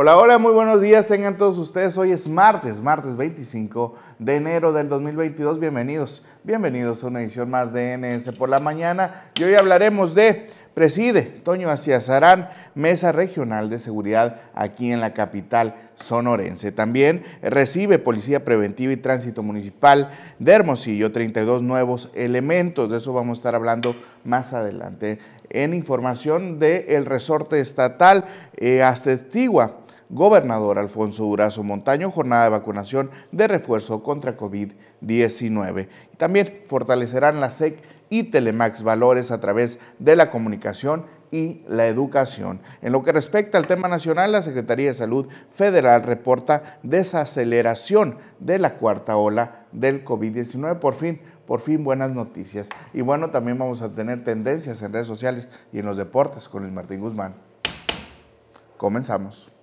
Hola, hola, muy buenos días, tengan todos ustedes. Hoy es martes, martes 25 de enero del 2022. Bienvenidos, bienvenidos a una edición más de NS por la mañana. Y hoy hablaremos de preside Toño Aciazarán, Mesa Regional de Seguridad aquí en la capital sonorense. También recibe Policía Preventiva y Tránsito Municipal de Hermosillo 32 nuevos elementos. De eso vamos a estar hablando más adelante. En información del resorte estatal eh, Gobernador Alfonso Durazo Montaño, jornada de vacunación de refuerzo contra COVID-19. También fortalecerán la SEC y Telemax Valores a través de la comunicación y la educación. En lo que respecta al tema nacional, la Secretaría de Salud Federal reporta desaceleración de la cuarta ola del COVID-19. Por fin, por fin buenas noticias. Y bueno, también vamos a tener tendencias en redes sociales y en los deportes con el Martín Guzmán. Comenzamos.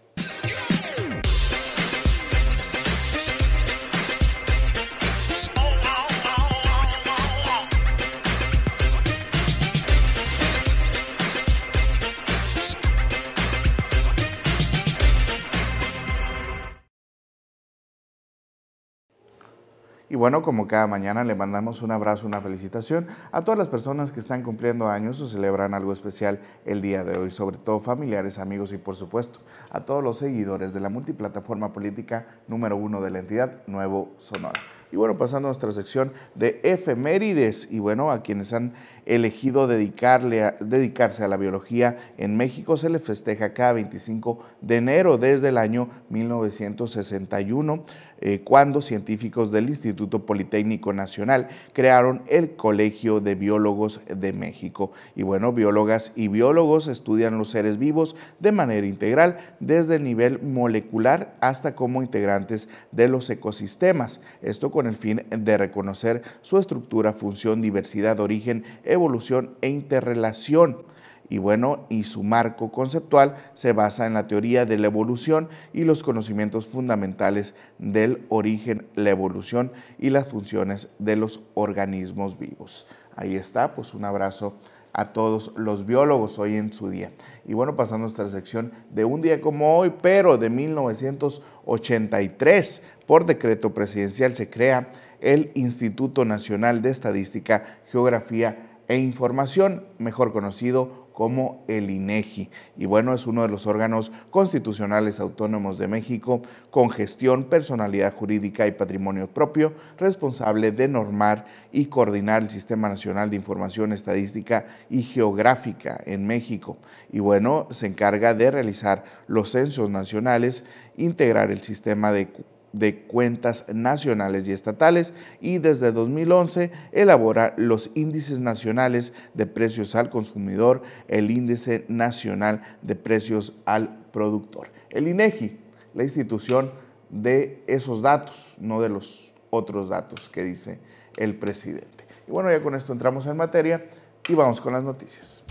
Y bueno, como cada mañana le mandamos un abrazo, una felicitación a todas las personas que están cumpliendo años o celebran algo especial el día de hoy, sobre todo familiares, amigos y por supuesto a todos los seguidores de la multiplataforma política número uno de la entidad, Nuevo Sonora. Y bueno, pasando a nuestra sección de efemérides y bueno, a quienes han elegido dedicarle dedicarse a la biología en México se le festeja cada 25 de enero desde el año 1961. Eh, cuando científicos del Instituto Politécnico Nacional crearon el Colegio de Biólogos de México. Y bueno, biólogas y biólogos estudian los seres vivos de manera integral, desde el nivel molecular hasta como integrantes de los ecosistemas. Esto con el fin de reconocer su estructura, función, diversidad, origen, evolución e interrelación y bueno, y su marco conceptual se basa en la teoría de la evolución y los conocimientos fundamentales del origen, la evolución y las funciones de los organismos vivos. Ahí está, pues un abrazo a todos los biólogos hoy en su día. Y bueno, pasando a nuestra sección de un día como hoy, pero de 1983, por decreto presidencial se crea el Instituto Nacional de Estadística, Geografía e Información, mejor conocido como el INEGI. Y bueno, es uno de los órganos constitucionales autónomos de México con gestión, personalidad jurídica y patrimonio propio, responsable de normar y coordinar el Sistema Nacional de Información Estadística y Geográfica en México. Y bueno, se encarga de realizar los censos nacionales, integrar el sistema de de cuentas nacionales y estatales y desde 2011 elabora los índices nacionales de precios al consumidor, el índice nacional de precios al productor. El INEGI, la institución de esos datos, no de los otros datos que dice el presidente. Y bueno, ya con esto entramos en materia y vamos con las noticias.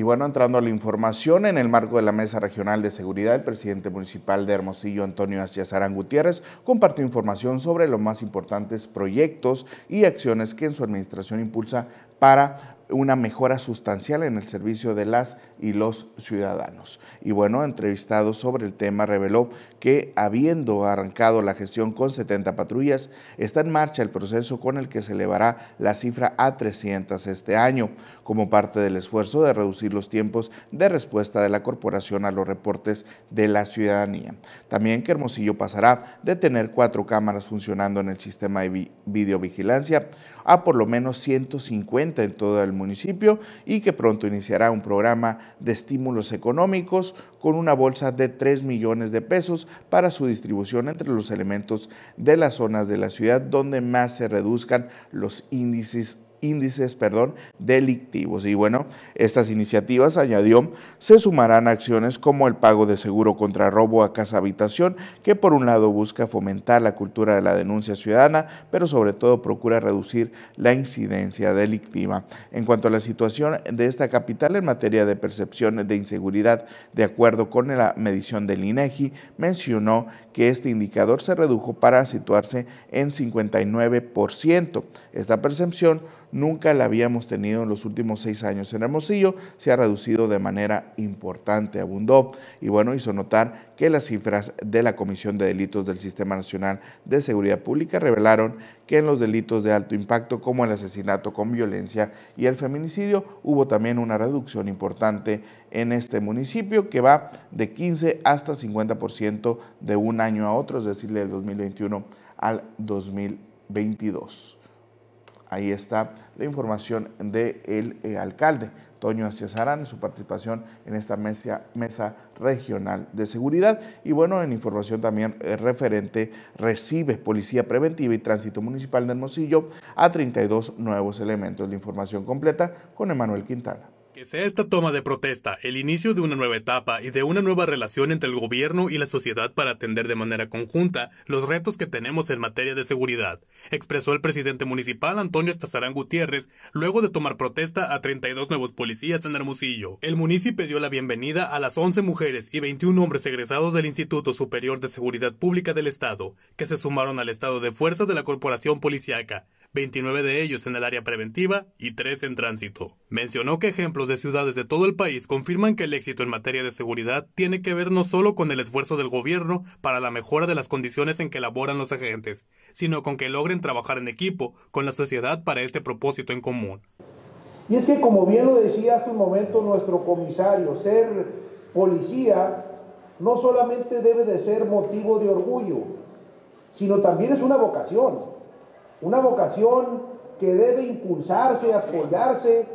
Y bueno, entrando a la información, en el marco de la Mesa Regional de Seguridad, el presidente municipal de Hermosillo, Antonio Astiazarán Gutiérrez, compartió información sobre los más importantes proyectos y acciones que en su administración impulsa para una mejora sustancial en el servicio de las y los ciudadanos. Y bueno, entrevistado sobre el tema, reveló que habiendo arrancado la gestión con 70 patrullas, está en marcha el proceso con el que se elevará la cifra a 300 este año, como parte del esfuerzo de reducir los tiempos de respuesta de la corporación a los reportes de la ciudadanía. También que Hermosillo pasará de tener cuatro cámaras funcionando en el sistema de videovigilancia a por lo menos 150 en todo el municipio y que pronto iniciará un programa de estímulos económicos con una bolsa de 3 millones de pesos para su distribución entre los elementos de las zonas de la ciudad donde más se reduzcan los índices índices perdón, delictivos. Y bueno, estas iniciativas, añadió, se sumarán acciones como el pago de seguro contra robo a casa habitación, que por un lado busca fomentar la cultura de la denuncia ciudadana, pero sobre todo procura reducir la incidencia delictiva. En cuanto a la situación de esta capital en materia de percepción de inseguridad, de acuerdo con la medición del INEGI, mencionó que este indicador se redujo para situarse en 59%. Esta percepción nunca la habíamos tenido en los últimos seis años en Hermosillo, se ha reducido de manera importante, abundó. Y bueno, hizo notar que las cifras de la Comisión de Delitos del Sistema Nacional de Seguridad Pública revelaron que en los delitos de alto impacto como el asesinato con violencia y el feminicidio hubo también una reducción importante en este municipio que va de 15 hasta 50% de un año a otro, es decir, del 2021 al 2022. Ahí está la información del eh, alcalde Toño Aciazarán, su participación en esta mesa, mesa, regional de seguridad. Y bueno, en información también eh, referente, recibe Policía Preventiva y Tránsito Municipal de Hermosillo a 32 nuevos elementos. La información completa con Emanuel Quintana. Que sea esta toma de protesta el inicio de una nueva etapa y de una nueva relación entre el gobierno y la sociedad para atender de manera conjunta los retos que tenemos en materia de seguridad, expresó el presidente municipal Antonio Estazarán Gutiérrez luego de tomar protesta a 32 nuevos policías en Hermosillo. El municipio dio la bienvenida a las 11 mujeres y 21 hombres egresados del Instituto Superior de Seguridad Pública del Estado, que se sumaron al estado de fuerza de la Corporación Policiaca, 29 de ellos en el área preventiva y 3 en tránsito. Mencionó que ejemplos de ciudades de todo el país confirman que el éxito en materia de seguridad tiene que ver no solo con el esfuerzo del gobierno para la mejora de las condiciones en que laboran los agentes, sino con que logren trabajar en equipo con la sociedad para este propósito en común. Y es que como bien lo decía hace un momento nuestro comisario, ser policía no solamente debe de ser motivo de orgullo, sino también es una vocación. Una vocación que debe impulsarse, apoyarse,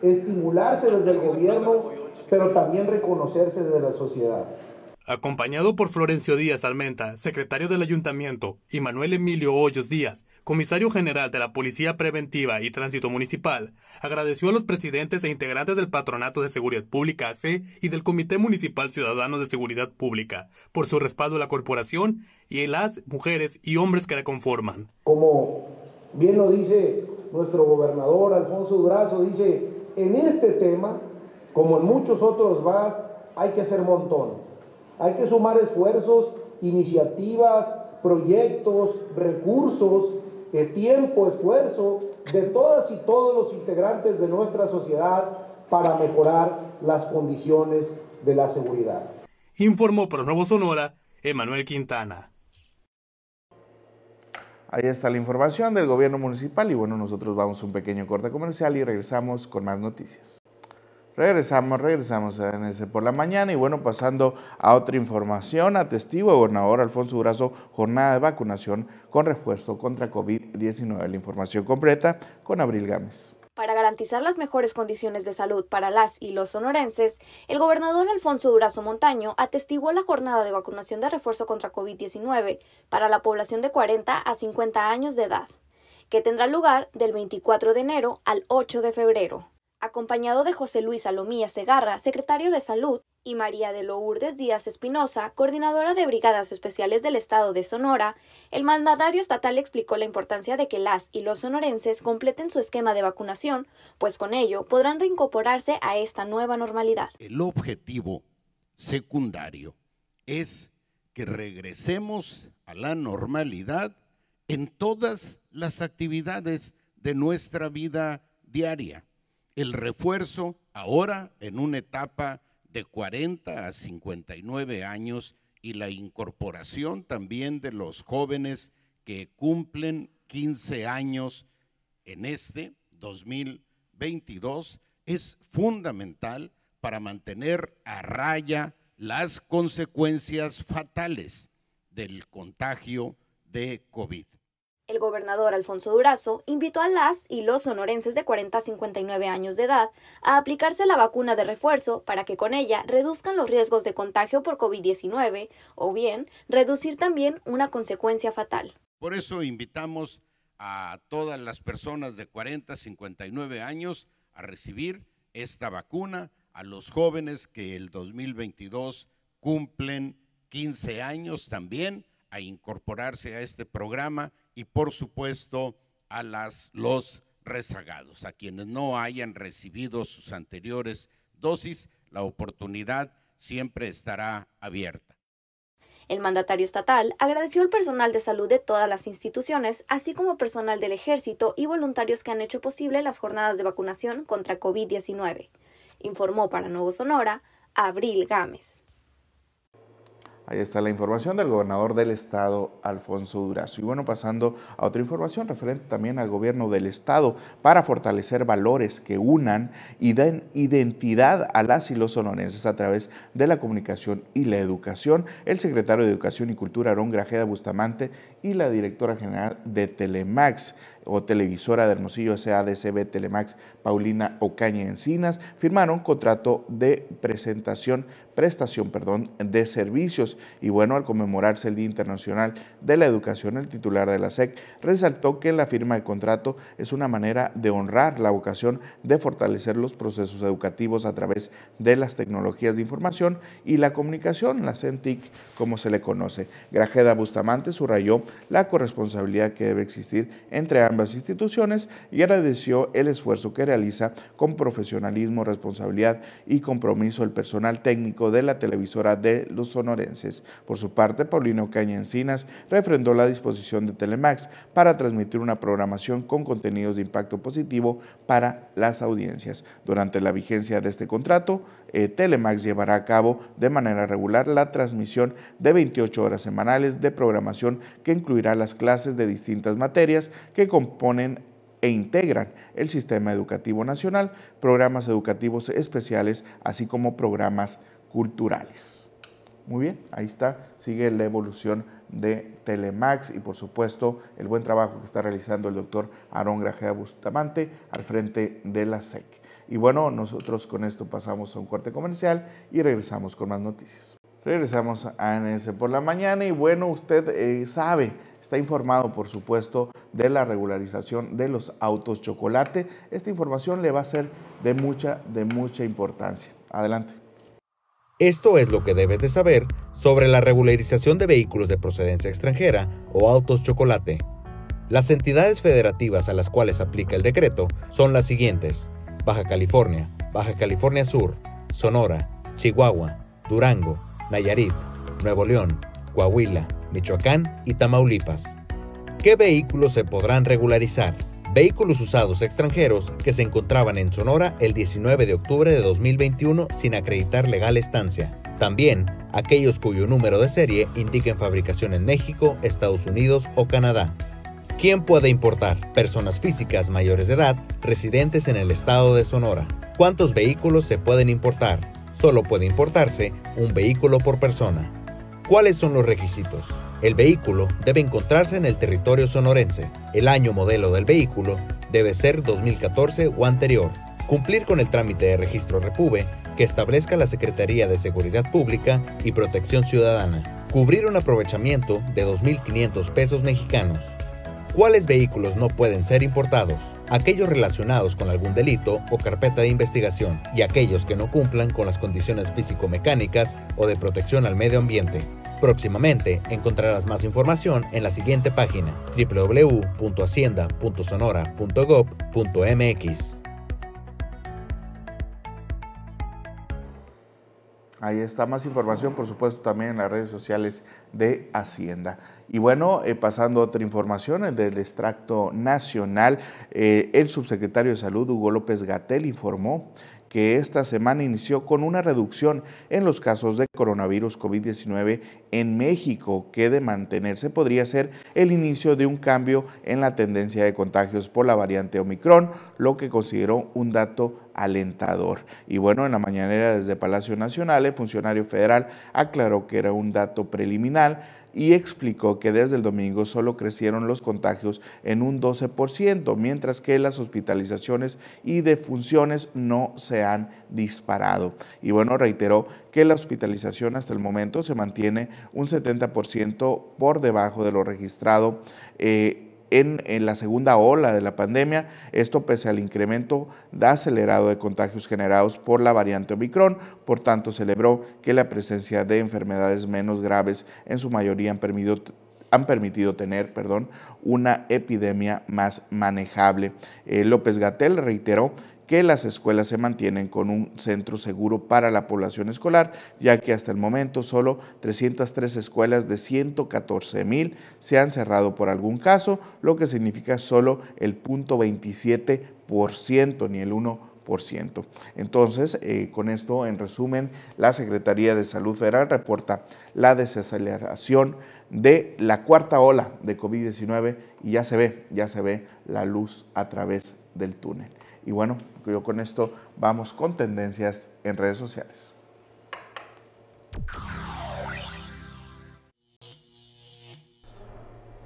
estimularse desde el gobierno, pero también reconocerse desde la sociedad. Acompañado por Florencio Díaz Almenta, secretario del ayuntamiento, y Manuel Emilio Hoyos Díaz, comisario general de la Policía Preventiva y Tránsito Municipal, agradeció a los presidentes e integrantes del Patronato de Seguridad Pública AC y del Comité Municipal Ciudadano de Seguridad Pública por su respaldo a la corporación y a las mujeres y hombres que la conforman. Como bien lo dice nuestro gobernador Alfonso Durazo, dice, en este tema, como en muchos otros más, hay que hacer montón. Hay que sumar esfuerzos, iniciativas, proyectos, recursos, eh, tiempo, esfuerzo de todas y todos los integrantes de nuestra sociedad para mejorar las condiciones de la seguridad. Informó para Nuevo Sonora, Emanuel Quintana. Ahí está la información del gobierno municipal y bueno, nosotros vamos a un pequeño corte comercial y regresamos con más noticias. Regresamos, regresamos a NS por la mañana y bueno, pasando a otra información, atestigo el gobernador Alfonso Durazo, jornada de vacunación con refuerzo contra COVID-19. La información completa con Abril Gámez. Para garantizar las mejores condiciones de salud para las y los sonorenses, el gobernador Alfonso Durazo Montaño atestiguó la jornada de vacunación de refuerzo contra COVID-19 para la población de 40 a 50 años de edad, que tendrá lugar del 24 de enero al 8 de febrero acompañado de José Luis Alomía Segarra, secretario de Salud, y María de Lourdes Díaz Espinosa, coordinadora de Brigadas Especiales del Estado de Sonora, el mandatario estatal explicó la importancia de que las y los sonorenses completen su esquema de vacunación, pues con ello podrán reincorporarse a esta nueva normalidad. El objetivo secundario es que regresemos a la normalidad en todas las actividades de nuestra vida diaria el refuerzo ahora en una etapa de 40 a 59 años y la incorporación también de los jóvenes que cumplen 15 años en este 2022 es fundamental para mantener a raya las consecuencias fatales del contagio de COVID. El gobernador Alfonso Durazo invitó a las y los sonorenses de 40 a 59 años de edad a aplicarse la vacuna de refuerzo para que con ella reduzcan los riesgos de contagio por COVID-19 o bien reducir también una consecuencia fatal. Por eso invitamos a todas las personas de 40 a 59 años a recibir esta vacuna, a los jóvenes que el 2022 cumplen 15 años también a incorporarse a este programa y por supuesto a las, los rezagados, a quienes no hayan recibido sus anteriores dosis, la oportunidad siempre estará abierta. El mandatario estatal agradeció al personal de salud de todas las instituciones, así como personal del ejército y voluntarios que han hecho posible las jornadas de vacunación contra COVID-19. Informó para Nuevo Sonora Abril Gámez. Ahí está la información del gobernador del estado, Alfonso Durazo. Y bueno, pasando a otra información referente también al gobierno del estado para fortalecer valores que unan y den identidad a las y los sonorenses a través de la comunicación y la educación. El secretario de Educación y Cultura, Aarón Grajeda Bustamante, y la directora general de Telemax, o televisora de Hermosillo SADCB Telemax, Paulina Ocaña Encinas, firmaron contrato de presentación, prestación, perdón, de servicios. Y bueno, al conmemorarse el Día Internacional de la Educación, el titular de la SEC resaltó que la firma de contrato es una manera de honrar la vocación de fortalecer los procesos educativos a través de las tecnologías de información y la comunicación, la CENTIC, como se le conoce. Grajeda Bustamante subrayó la corresponsabilidad que debe existir entre ambas instituciones y agradeció el esfuerzo que realiza con profesionalismo, responsabilidad y compromiso el personal técnico de la televisora de los sonorenses. Por su parte, Paulino Caña Encinas refrendó la disposición de Telemax para transmitir una programación con contenidos de impacto positivo para las audiencias. Durante la vigencia de este contrato, eh, Telemax llevará a cabo de manera regular la transmisión de 28 horas semanales de programación que incluirá las clases de distintas materias que componen e integran el sistema educativo nacional, programas educativos especiales, así como programas culturales. Muy bien, ahí está, sigue la evolución de Telemax y por supuesto el buen trabajo que está realizando el doctor Aarón Grajea Bustamante al frente de la SEC. Y bueno, nosotros con esto pasamos a un corte comercial y regresamos con más noticias. Regresamos a ANS por la mañana y bueno, usted eh, sabe, está informado por supuesto de la regularización de los autos chocolate. Esta información le va a ser de mucha, de mucha importancia. Adelante. Esto es lo que debes de saber sobre la regularización de vehículos de procedencia extranjera o autos chocolate. Las entidades federativas a las cuales aplica el decreto son las siguientes. Baja California, Baja California Sur, Sonora, Chihuahua, Durango, Nayarit, Nuevo León, Coahuila, Michoacán y Tamaulipas. ¿Qué vehículos se podrán regularizar? Vehículos usados extranjeros que se encontraban en Sonora el 19 de octubre de 2021 sin acreditar legal estancia. También aquellos cuyo número de serie indiquen fabricación en México, Estados Unidos o Canadá. ¿Quién puede importar? Personas físicas mayores de edad residentes en el estado de Sonora. ¿Cuántos vehículos se pueden importar? Solo puede importarse un vehículo por persona. ¿Cuáles son los requisitos? El vehículo debe encontrarse en el territorio sonorense. El año modelo del vehículo debe ser 2014 o anterior. Cumplir con el trámite de registro Repube que establezca la Secretaría de Seguridad Pública y Protección Ciudadana. Cubrir un aprovechamiento de 2.500 pesos mexicanos. ¿Cuáles vehículos no pueden ser importados? Aquellos relacionados con algún delito o carpeta de investigación y aquellos que no cumplan con las condiciones físico-mecánicas o de protección al medio ambiente. Próximamente encontrarás más información en la siguiente página www.hacienda.sonora.gov.mx. Ahí está más información, por supuesto, también en las redes sociales de Hacienda. Y bueno, eh, pasando a otra información, el del extracto nacional, eh, el subsecretario de Salud, Hugo López Gatel, informó que esta semana inició con una reducción en los casos de coronavirus COVID-19 en México, que de mantenerse podría ser el inicio de un cambio en la tendencia de contagios por la variante Omicron, lo que consideró un dato alentador. Y bueno, en la mañanera desde Palacio Nacional, el funcionario federal aclaró que era un dato preliminar y explicó que desde el domingo solo crecieron los contagios en un 12%, mientras que las hospitalizaciones y defunciones no se han disparado. Y bueno, reiteró que la hospitalización hasta el momento se mantiene un 70% por debajo de lo registrado. Eh, en, la segunda ola de la pandemia, esto pese al incremento acelerado de contagios generados por la variante Omicron, por tanto celebró que la presencia de enfermedades menos graves en su mayoría han permitido han permitido tener perdón, una epidemia más manejable. Eh, López Gatel reiteró que las escuelas se mantienen con un centro seguro para la población escolar, ya que hasta el momento solo 303 escuelas de 114 mil se han cerrado por algún caso, lo que significa solo el 0.27%, ni el 1%. Entonces, eh, con esto, en resumen, la Secretaría de Salud Federal reporta la desaceleración de la cuarta ola de COVID-19 y ya se ve, ya se ve la luz a través del túnel. Y bueno, yo con esto vamos con tendencias en redes sociales.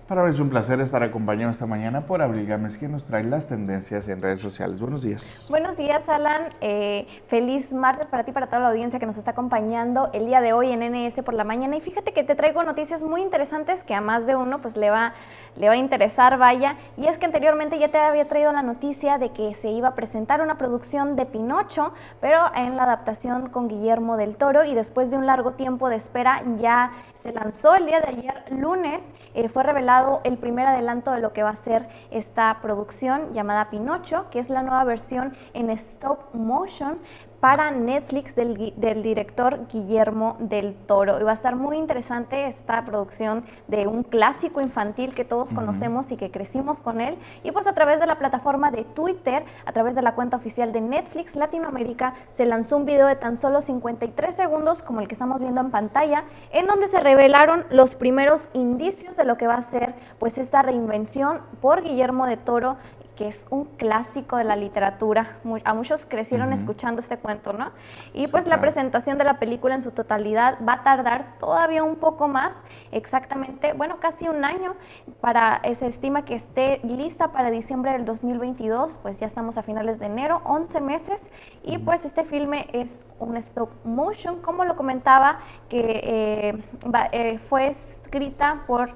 Para mí es un placer estar acompañado esta mañana por Abril Gámez, quien nos trae las tendencias en redes sociales. Buenos días. Buenos días, Alan. Eh, feliz martes para ti, para toda la audiencia que nos está acompañando el día de hoy en NS por la mañana. Y fíjate que te traigo noticias muy interesantes que a más de uno pues le va, le va a interesar, vaya. Y es que anteriormente ya te había traído la noticia de que se iba a presentar una producción de Pinocho, pero en la adaptación con Guillermo del Toro. Y después de un largo tiempo de espera ya se lanzó el día de ayer, lunes, eh, fue revelado el primer adelanto de lo que va a ser esta producción llamada Pinocho, que es la nueva versión en stop motion para Netflix del, director Guillermo del Toro. Y va a estar muy interesante esta producción de un clásico infantil que todos conocemos y que crecimos con él. Y pues a través de la plataforma de Twitter, a través de la cuenta oficial de Netflix Latinoamérica, se lanzó un video de tan solo 53 segundos, como el que estamos viendo en pantalla, en donde se revelaron los primeros indicios de lo que va a ser pues esta reinvención por Guillermo del Toro que es un clásico de la literatura. A muchos crecieron escuchando este cuento, ¿no? Y pues la presentación de la película en su totalidad va a tardar todavía un poco más, exactamente, bueno, casi un año, para, se estima que esté lista para diciembre del 2022, pues ya estamos a finales de enero, 11 meses, y pues este filme es un stop motion, como lo comentaba, que eh, eh, fue escrita por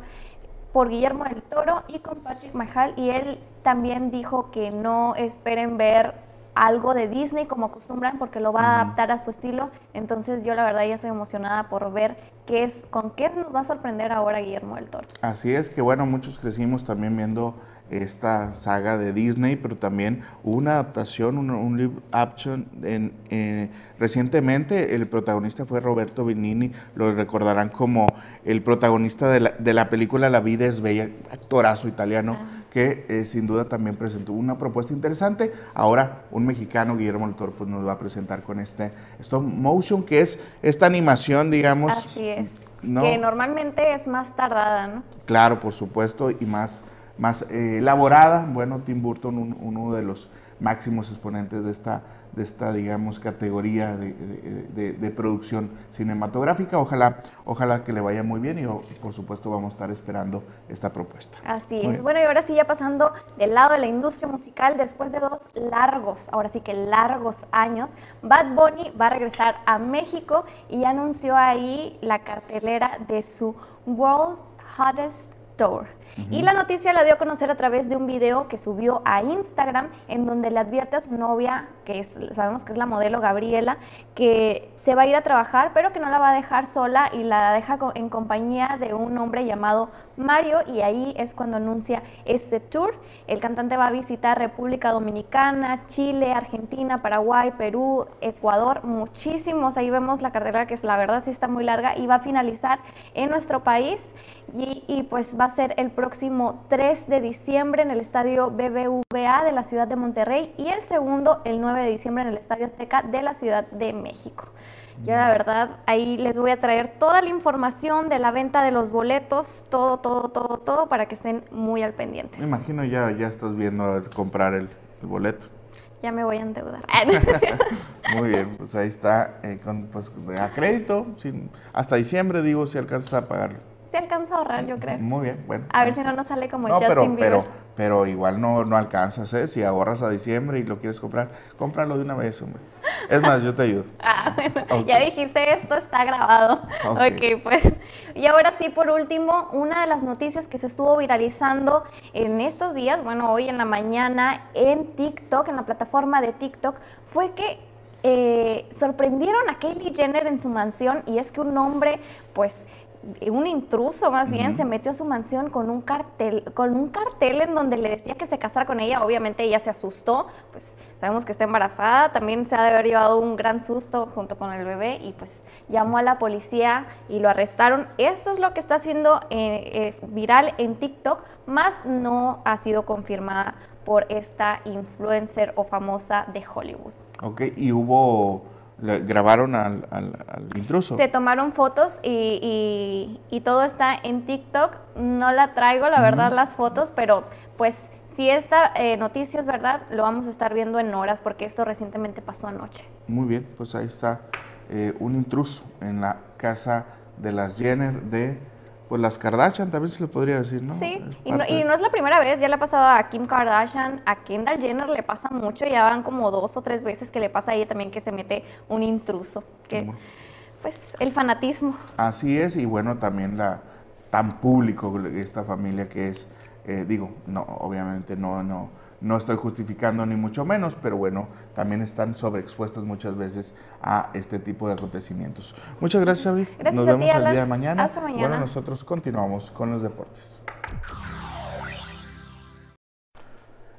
por Guillermo del Toro y con Patrick Mahal y él también dijo que no esperen ver algo de Disney como acostumbran porque lo va a adaptar a su estilo. Entonces yo la verdad ya estoy emocionada por ver qué es, con qué nos va a sorprender ahora Guillermo del Toro. Así es que bueno, muchos crecimos también viendo esta saga de Disney, pero también hubo una adaptación, un, live action. En, eh, recientemente el protagonista fue Roberto Benini, lo recordarán como el protagonista de la, de la película La vida es bella, actorazo italiano. Ah que eh, sin duda también presentó una propuesta interesante. Ahora un mexicano, Guillermo del Toro, pues nos va a presentar con este stop motion, que es esta animación, digamos. Así es. Que normalmente es más tardada, ¿no? Claro, por supuesto, y más, más eh, elaborada. Bueno, Tim Burton, uno de los máximos exponentes de esta de esta, digamos, categoría de, producción cinematográfica. Ojalá, ojalá que le vaya muy bien y por supuesto vamos a estar esperando esta propuesta. Así es. Bueno, y ahora sí ya pasando del lado de la industria musical, después de dos largos, ahora sí que largos años, Bad Bunny va a regresar a México y anunció ahí la cartelera de su World's Hottest Tour. Y la noticia la dio a conocer a través de un video que subió a Instagram en donde le advierte a su novia, que sabemos que es la modelo Gabriela, que se va a ir a trabajar, pero que no la va a dejar sola y la deja en compañía de un hombre llamado Mario y ahí es cuando anuncia este tour. El cantante va a visitar República Dominicana, Chile, Argentina, Paraguay, Perú, Ecuador, muchísimos. Ahí vemos la carrera que es la verdad sí está muy larga y va a finalizar en nuestro país y, y pues va a ser el próximo 3 de diciembre en el estadio BBVA de la ciudad de Monterrey y el segundo el 9 de diciembre en el estadio Azteca de la Ciudad de México. Yo la verdad ahí les voy a traer toda la información de la venta de los boletos, todo, todo, todo, todo para que estén muy al pendiente. Me imagino ya, ya estás viendo comprar el, boleto. Ya me voy a endeudar. muy bien, pues ahí está, eh, con, pues, a crédito, sin, hasta diciembre digo si alcanzas a pagarlo se alcanza a ahorrar, yo creo. Muy bien, bueno. A ver si no nos sale como no, pero, pero, pero igual no, no alcanzas, ¿eh? Si ahorras a diciembre y lo quieres comprar, cómpralo de una vez, hombre. Es más, yo te ayudo. Ah, bueno, ya dijiste esto, está grabado. Okay. ok, pues. Y ahora sí, por último, una de las noticias que se estuvo viralizando en estos días, bueno, hoy en la mañana en TikTok, en la plataforma de TikTok, fue que eh, sorprendieron a Kylie Jenner en su mansión y es que un hombre, pues, un intruso más bien se metió a su mansión con un cartel, con un cartel en donde le decía que se casara con ella. Obviamente ella se asustó, pues sabemos que está embarazada, también se ha de haber llevado un gran susto junto con el bebé y pues llamó a la policía y lo arrestaron. Esto es lo que está haciendo eh, eh, viral en TikTok, más no ha sido confirmada por esta influencer o famosa de Hollywood. Ok, y hubo grabaron al, intruso. Se tomaron fotos y, todo está en TikTok. No la traigo, la verdad, las fotos, pero pues si esta eh, noticia es verdad, lo vamos a estar viendo en horas porque esto recientemente pasó anoche. Muy bien, pues ahí está eh, un intruso en la casa de las Jenner de pues las Kardashian también se le podría decir, ¿no? Sí, y no, y no, es la primera vez, ya le ha pasado a Kim Kardashian, a Kendall Jenner le pasa mucho, ya van como dos o tres veces que le pasa a ella también que se mete un intruso, que pues el fanatismo. Así es, y bueno, también la tan público esta familia que es, eh, digo, no, obviamente no, no, no estoy justificando ni mucho menos, pero bueno, también están sobreexpuestas muchas veces a este tipo de acontecimientos. Muchas gracias, Abril. Nos vemos el día de mañana. Hasta mañana. Bueno, nosotros continuamos con los deportes.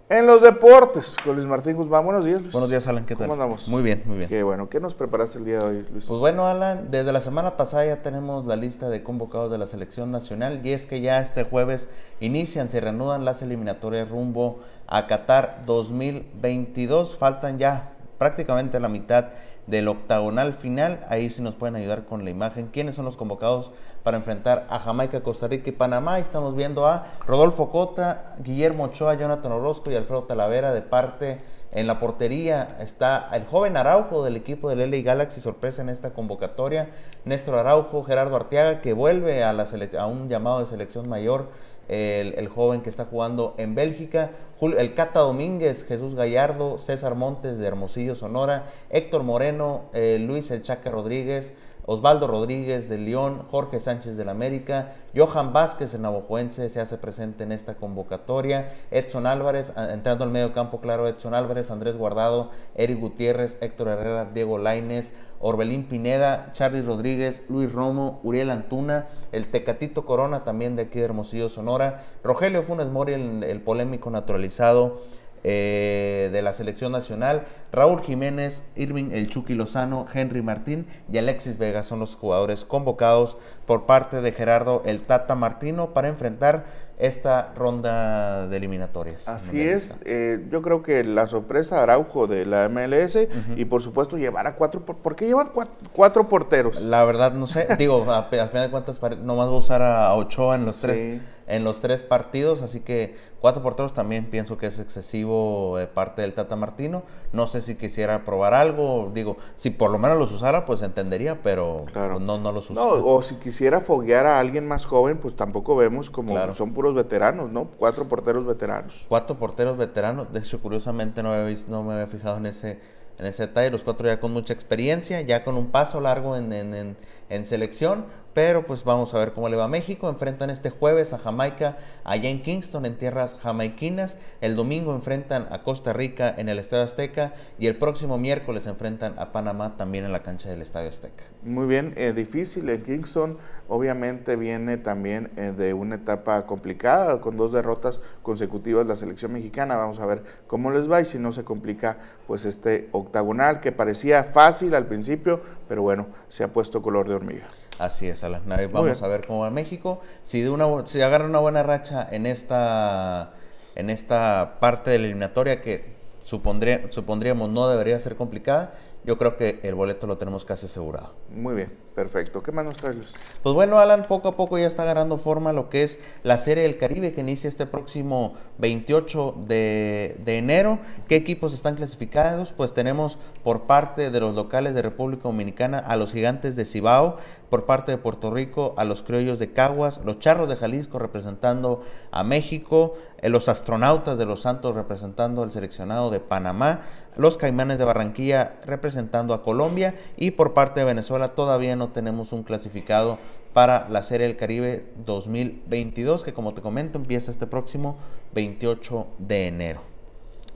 En los deportes, con Luis Martín Guzmán. Buenos días, Luis. Buenos días, Alan. ¿Qué tal? ¿Cómo andamos? Muy bien, muy bien. Qué bueno. ¿Qué nos preparaste el día de hoy, Luis? Pues bueno, Alan, desde la semana pasada ya tenemos la lista de convocados de la selección nacional y es que ya este jueves inician, se reanudan las eliminatorias rumbo a Qatar 2022. Faltan ya prácticamente la mitad del octagonal final. Ahí sí nos pueden ayudar con la imagen. ¿Quiénes son los convocados para enfrentar a Jamaica, Costa Rica y Panamá? Estamos viendo a Rodolfo Cota, Guillermo Ochoa, Jonathan Orozco y Alfredo Talavera de parte en la portería. Está el joven Araujo del equipo del LA Galaxy, sorpresa en esta convocatoria. Néstor Araujo, Gerardo Arteaga, que vuelve a, la a un llamado de selección mayor el, joven que está jugando en Bélgica, el Cata Domínguez, Jesús Gallardo, César Montes de Hermosillo, Sonora, Héctor Moreno, eh, Luis El Chaca Rodríguez, Osvaldo Rodríguez de León, Jorge Sánchez del América, Johan Vázquez, el navajoense, se hace presente en esta convocatoria, Edson Álvarez, entrando al medio campo, claro, Edson Álvarez, Andrés Guardado, Eric Gutiérrez, Héctor Herrera, Diego Laines, Orbelín Pineda, Charlie Rodríguez, Luis Romo, Uriel Antuna, el Tecatito Corona también de aquí de Hermosillo, Sonora, Rogelio Funes Mori, el, polémico naturalizado eh, de la selección nacional, Raúl Jiménez, Irving El Chucky Lozano, Henry Martín y Alexis Vega son los jugadores convocados por parte de Gerardo El Tata Martino para enfrentar esta ronda de eliminatorias. Así es, eh, yo creo que la sorpresa Araujo de la MLS y por supuesto llevar a cuatro, ¿por qué llevan cuatro, porteros? La verdad no sé, digo, al final de cuentas nomás va a usar a Ochoa en los tres en los tres partidos, así que cuatro porteros también pienso que es excesivo de parte del Tata Martino. No sé si quisiera probar algo, digo, si por lo menos los usara, pues entendería, pero pues, no, no los usa. No, o si quisiera foguear a alguien más joven, pues tampoco vemos como son puros veteranos, ¿no? Cuatro porteros veteranos. Cuatro porteros veteranos, de hecho, curiosamente no, no me había fijado en ese en ese detalle, los cuatro ya con mucha experiencia, ya con un paso largo en, en, en selección, pero pues vamos a ver cómo le va a México. Enfrentan este jueves a Jamaica allá en Kingston, en tierras jamaiquinas. El domingo enfrentan a Costa Rica en el Estadio Azteca. Y el próximo miércoles enfrentan a Panamá también en la cancha del Estadio Azteca. Muy bien, eh, difícil en Kingston. Obviamente viene también eh, de una etapa complicada, con dos derrotas consecutivas la selección mexicana. Vamos a ver cómo les va y si no se complica pues este octagonal que parecía fácil al principio, pero bueno, se ha puesto color de hormiga. Así es, Alan. Vamos a ver cómo va México. Si, de una, si agarra una buena racha en esta, en esta parte de la eliminatoria que supondríamos no debería ser complicada, yo creo que el boleto lo tenemos casi asegurado. Muy bien. Perfecto. ¿Qué más nos traes, Pues bueno, Alan, poco a poco ya está agarrando forma lo que es la Serie del Caribe que inicia este próximo 28 de, enero. ¿Qué equipos están clasificados? Pues tenemos por parte de los locales de República Dominicana a los Gigantes de Cibao, por parte de Puerto Rico a los Criollos de Caguas, los Charros de Jalisco representando a México, eh, los Astronautas de los Santos representando al seleccionado de Panamá, los Caimanes de Barranquilla representando a Colombia y por parte de Venezuela todavía no tenemos un clasificado para la Serie del Caribe 2022 que como te comento empieza este próximo 28 de enero.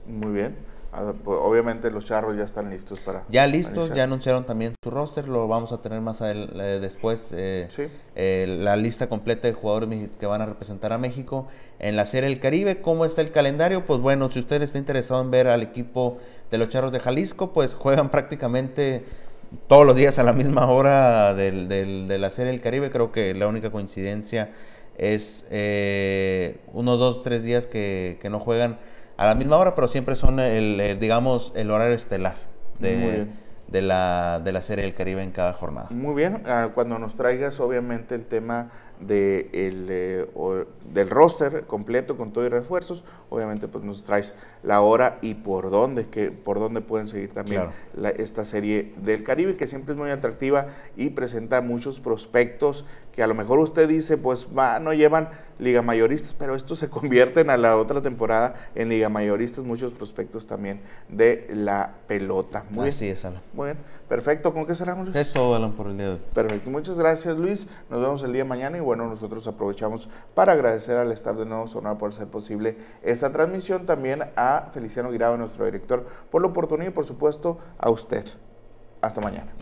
Muy bien. Ah, pues, obviamente los charros ya están listos para. Ya listos, ya anunciaron también su roster, lo vamos a tener más eh, después. Eh, eh, la lista completa de jugadores que van a representar a México en la Serie del Caribe. ¿Cómo está el calendario? Pues bueno, si usted está interesado en ver al equipo de los charros de Jalisco, pues juegan prácticamente todos los días a la misma hora del, de la Serie del Caribe. Creo que la única coincidencia es unos dos, tres días que, que no juegan a la misma hora, pero siempre son el, digamos, el horario estelar de, de, la, de la Serie del Caribe en cada jornada. Muy bien, ah, cuando nos traigas obviamente el tema de el, eh, del roster completo con todo y refuerzos, obviamente pues nos traes la hora y por dónde, que, por dónde pueden seguir también esta serie del Caribe, que siempre es muy atractiva y presenta muchos prospectos que a lo mejor usted dice, pues va, no llevan liga mayoristas, pero estos se convierten a la otra temporada en liga mayoristas, muchos prospectos también de la pelota. Muy Así es, Alan. Muy bien, perfecto. ¿Con qué cerramos, Luis? Es todo, Alan, por el día de hoy. Perfecto, muchas gracias, Luis. Nos vemos el día de mañana y bueno, nosotros aprovechamos para agradecer al staff de Nuevo Sonora por hacer posible esta transmisión, también Feliciano Guirado, nuestro director, por la oportunidad y por supuesto a usted. Hasta mañana.